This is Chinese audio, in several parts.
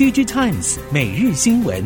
DigiTimes 每日新闻，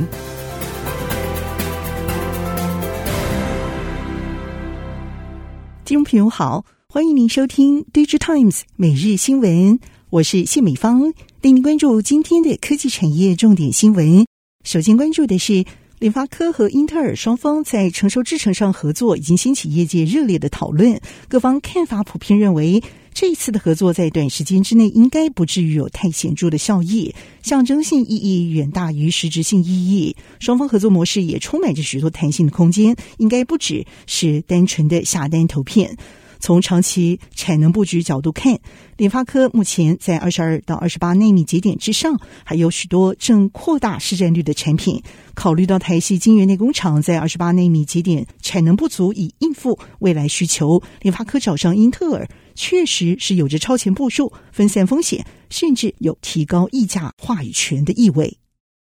听众朋友好，欢迎您收听 DigiTimes 每日新闻，我是谢美芳，带您关注今天的科技产业重点新闻。首先关注的是。联发科和英特尔双方在成熟制程上合作，已经掀起业界热烈的讨论。各方看法普遍认为，这一次的合作在短时间之内应该不至于有太显著的效益，象征性意义远大于实质性意义。双方合作模式也充满着许多弹性的空间，应该不只是单纯的下单投片。从长期产能布局角度看，联发科目前在二十二到二十八纳米节点之上，还有许多正扩大市占率的产品。考虑到台系晶圆代工厂在二十八纳米节点产能不足以应付未来需求，联发科找上英特尔，确实是有着超前部署、分散风险，甚至有提高溢价话语权的意味。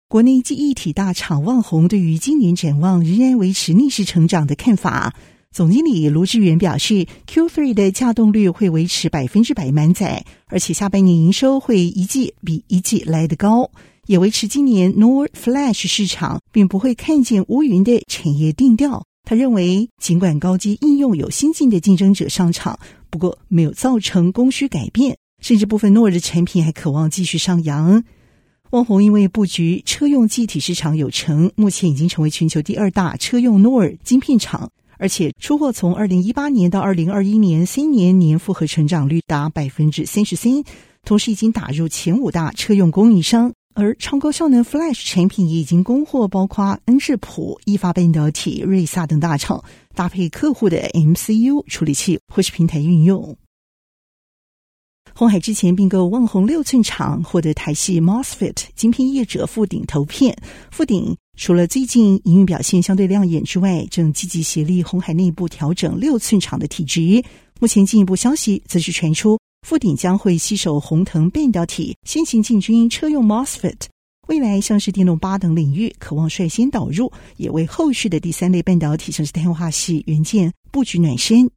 国内记忆体大厂旺宏对于今年展望仍然维持逆势成长的看法。总经理卢志远表示，Q3 的稼动率会维持百分之百满载，而且下半年营收会一季比一季来得高，也维持今年 NOR Flash 市场并不会看见乌云的产业定调。他认为，尽管高阶应用有新进的竞争者上场，不过没有造成供需改变，甚至部分 NOR 的产品还渴望继续上扬。旺宏因为布局车用气体市场有成，目前已经成为全球第二大车用诺尔晶片厂。而且出货从二零一八年到二零二一年三年年复合成长率达百分之三十三，同时已经打入前五大车用供应商，而超高效能 Flash 产品也已经供货，包括恩智浦、意法半导体、瑞萨等大厂，搭配客户的 MCU 处理器或是平台运用。鸿海之前并购万宏六寸厂，获得台系 MOSFET 晶片业者富鼎投片，富鼎。除了最近营运表现相对亮眼之外，正积极协力鸿海内部调整六寸厂的体质。目前进一步消息则是传出，富鼎将会携手鸿腾半导体，先行进军车用 MOSFET，未来像是电动八等领域，渴望率先导入，也为后续的第三类半导体，像是碳化矽元件布局暖身。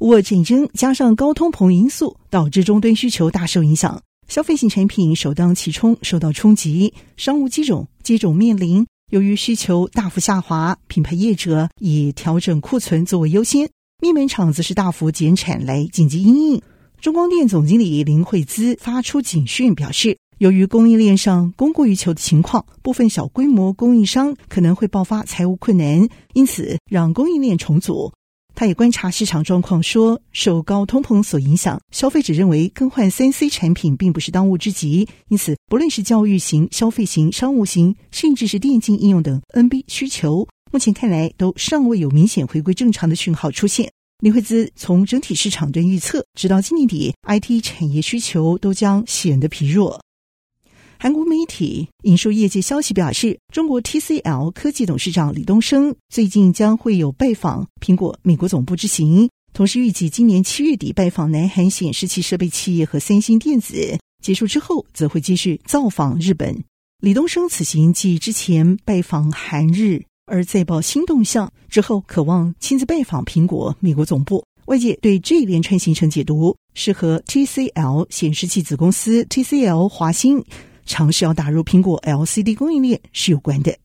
乌俄战争加上高通膨因素，导致终端需求大受影响。消费型产品首当其冲受到冲击，商务机种接种面临。由于需求大幅下滑，品牌业者以调整库存作为优先，面板厂则是大幅减产来紧急应应。中光电总经理林慧姿发出警讯，表示，由于供应链上供过于求的情况，部分小规模供应商可能会爆发财务困难，因此让供应链重组。他也观察市场状况，说受高通膨所影响，消费者认为更换三 C 产品并不是当务之急，因此不论是教育型、消费型、商务型，甚至是电竞应用等 NB 需求，目前看来都尚未有明显回归正常的讯号出现。林慧姿从整体市场端预测，直到今年底，IT 产业需求都将显得疲弱。韩国媒体引述业界消息表示，中国 TCL 科技董事长李东生最近将会有拜访苹果美国总部之行，同时预计今年七月底拜访南韩显示器设备企业和三星电子，结束之后则会继续造访日本。李东生此行继之前拜访韩日，而再报新动向之后，渴望亲自拜访苹果美国总部。外界对这一连串行程解读是和 TCL 显示器子公司 TCL 华星。尝试要打入苹果 LCD 供应链是有关的。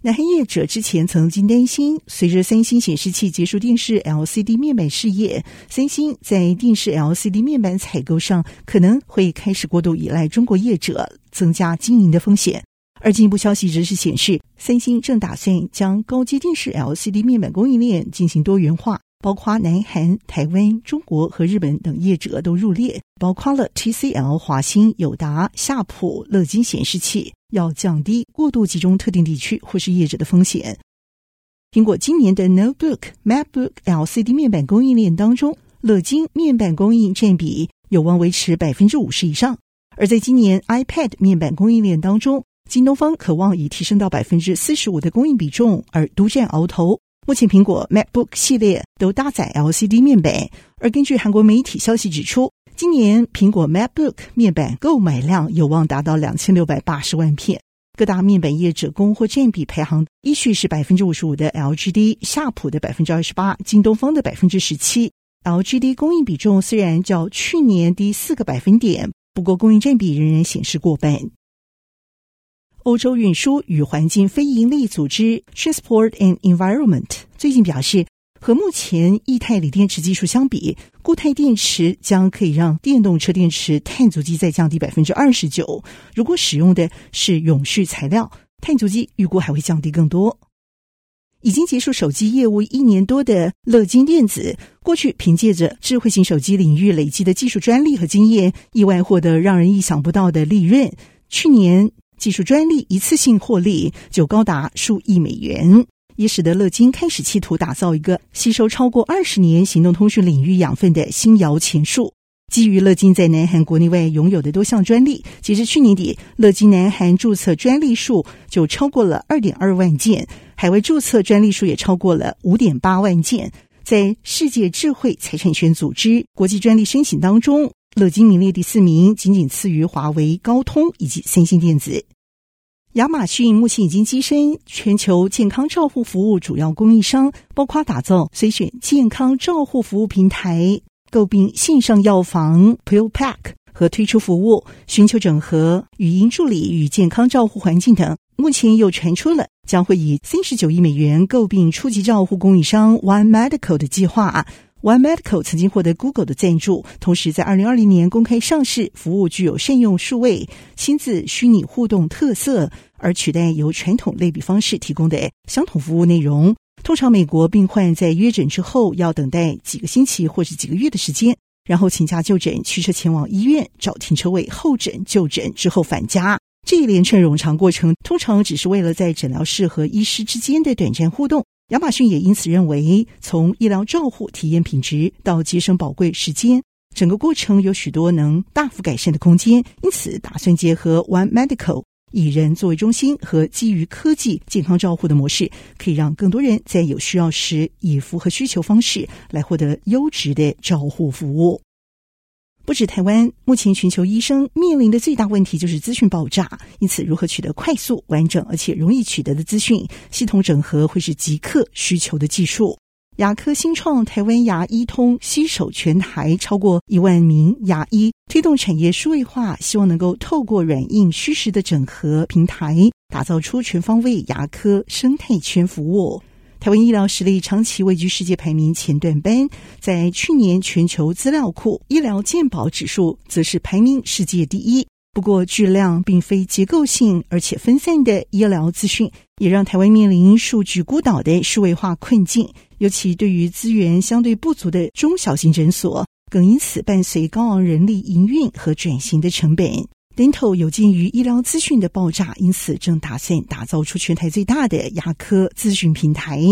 南黑业者之前曾经担心，随着三星显示器结束电视 LCD 面板事业，三星在电视 LCD 面板采购上可能会开始过度依赖中国业者，增加经营的风险。而进一步消息则是显示，三星正打算将高阶电视 LCD 面板供应链进行多元化。包括南韩、台湾、中国和日本等业者都入列，包括了 TCL、华星、友达、夏普、乐金显示器，要降低过度集中特定地区或是业者的风险。苹果今年的 Notebook、MacBook LCD 面板供应链当中，乐金面板供应占比有望维持百分之五十以上；而在今年 iPad 面板供应链当中，京东方渴望以提升到百分之四十五的供应比重而独占鳌头。目前，苹果 MacBook 系列都搭载 LCD 面板，而根据韩国媒体消息指出，今年苹果 MacBook 面板购买量有望达到两千六百八十万片。各大面板业者供货占比排行依序是百分之五十五的 LGD、夏普的百分之二十八、京东方的百分之十七。LGD 供应比重虽然较去年低四个百分点，不过供应占比仍然显示过半。欧洲运输与环境非营利组织 Transport and Environment 最近表示，和目前液态锂电池技术相比，固态电池将可以让电动车电池碳足迹再降低百分之二十九。如果使用的是永续材料，碳足迹预估还会降低更多。已经结束手机业务一年多的乐金电子，过去凭借着智慧型手机领域累积的技术专利和经验，意外获得让人意想不到的利润。去年技术专利一次性获利就高达数亿美元，也使得乐金开始企图打造一个吸收超过二十年行动通讯领域养分的新摇钱树。基于乐金在南韩国内外拥有的多项专利，截至去年底，乐金南韩注册专利数就超过了二点二万件。海外注册专利数也超过了五点八万件，在世界智慧财产权组织国际专利申请当中，乐金名列第四名，仅仅次于华为、高通以及三星电子。亚马逊目前已经跻身全球健康照护服务主要供应商，包括打造随选健康照护服务平台、购并线上药房 PillPack 和推出服务，寻求整合语音助理与健康照护环境等。目前又传出了将会以三十九亿美元购并初级照护供应商 One Medical 的计划。One Medical 曾经获得 Google 的赞助，同时在二零二零年公开上市，服务具有善用数位、亲自、虚拟互动特色，而取代由传统类比方式提供的相同服务内容。通常美国病患在约诊之后要等待几个星期或者几个月的时间，然后请假就诊，驱车前往医院找停车位候诊就诊之后返家。这一连串冗长过程，通常只是为了在诊疗室和医师之间的短暂互动。亚马逊也因此认为，从医疗照护体验品质到节省宝贵时间，整个过程有许多能大幅改善的空间。因此，打算结合 One Medical 以人作为中心和基于科技健康照护的模式，可以让更多人在有需要时以符合需求方式来获得优质的照护服务。不止台湾，目前全球医生面临的最大问题就是资讯爆炸。因此，如何取得快速、完整而且容易取得的资讯，系统整合会是极客需求的技术。牙科新创台湾牙医通携手全台超过一万名牙医，推动产业数位化，希望能够透过软硬虚实的整合平台，打造出全方位牙科生态圈服务。台湾医疗实力长期位居世界排名前段班，在去年全球资料库医疗健保指数则是排名世界第一。不过，巨量并非结构性而且分散的医疗资讯，也让台湾面临数据孤岛的数位化困境。尤其对于资源相对不足的中小型诊所，更因此伴随高昂人力营运和转型的成本。Dental 有鉴于医疗资讯的爆炸，因此正打算打造出全台最大的牙科资讯平台。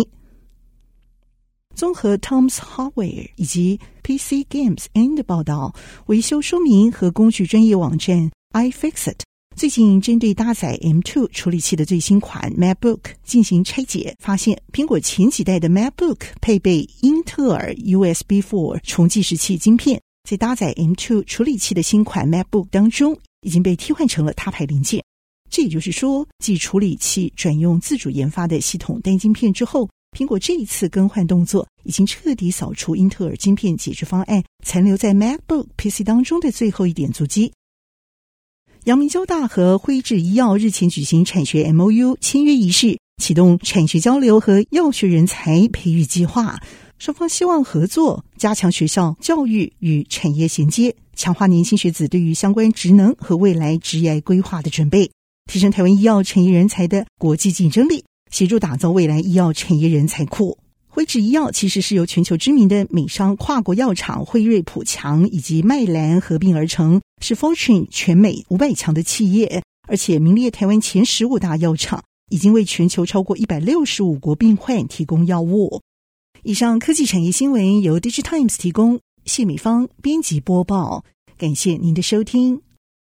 综合 Tom's Hardware 以及 PC Games End 的报道，维修说明和工具专业网站 iFixit 最近针对搭载 M2 处理器的最新款 MacBook 进行拆解，发现苹果前几代的 MacBook 配备英特尔 USB4 重计时器晶片，在搭载 M2 处理器的新款 MacBook 当中。已经被替换成了他牌零件，这也就是说，继处理器转用自主研发的系统单晶片之后，苹果这一次更换动作已经彻底扫除英特尔晶片解决方案残留在 MacBook PC 当中的最后一点足迹。阳明交大和辉智医药日前举行产学 MOU 签约仪式，启动产学交流和药学人才培育计划。双方希望合作，加强学校教育与产业衔接，强化年轻学子对于相关职能和未来职业规划的准备，提升台湾医药产业人才的国际竞争力，协助打造未来医药产业人才库。辉智医药其实是由全球知名的美商跨国药厂辉瑞、普强以及麦兰合并而成，是 Fortune 全美五百强的企业，而且名列台湾前十五大药厂，已经为全球超过一百六十五国病患提供药物。以上科技产业新闻由 DigiTimes 提供，谢美芳编辑播报，感谢您的收听。